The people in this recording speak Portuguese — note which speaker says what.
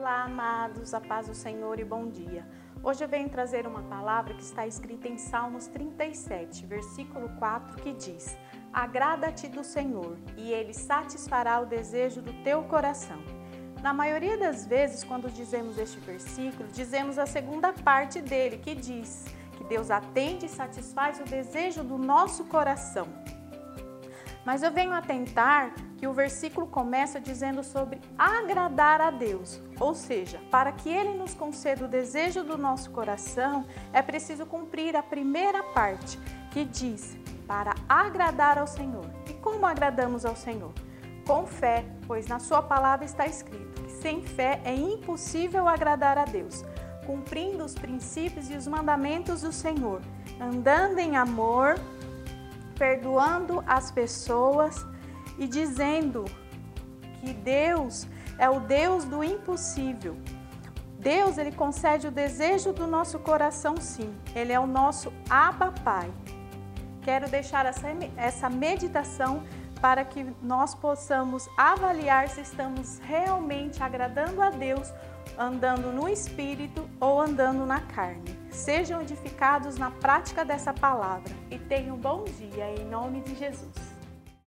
Speaker 1: Olá, amados, a paz do Senhor e bom dia. Hoje eu venho trazer uma palavra que está escrita em Salmos 37, versículo 4, que diz: Agrada-te do Senhor, e ele satisfará o desejo do teu coração. Na maioria das vezes, quando dizemos este versículo, dizemos a segunda parte dele, que diz que Deus atende e satisfaz o desejo do nosso coração. Mas eu venho atentar que o versículo começa dizendo sobre agradar a Deus, ou seja, para que Ele nos conceda o desejo do nosso coração, é preciso cumprir a primeira parte, que diz para agradar ao Senhor. E como agradamos ao Senhor? Com fé, pois na Sua palavra está escrito que sem fé é impossível agradar a Deus, cumprindo os princípios e os mandamentos do Senhor, andando em amor perdoando as pessoas e dizendo que Deus é o Deus do impossível. Deus, ele concede o desejo do nosso coração, sim. Ele é o nosso Abba Pai. Quero deixar essa, essa meditação para que nós possamos avaliar se estamos realmente agradando a Deus andando no espírito ou andando na carne. Sejam edificados na prática dessa palavra e tenham um bom dia em nome de Jesus.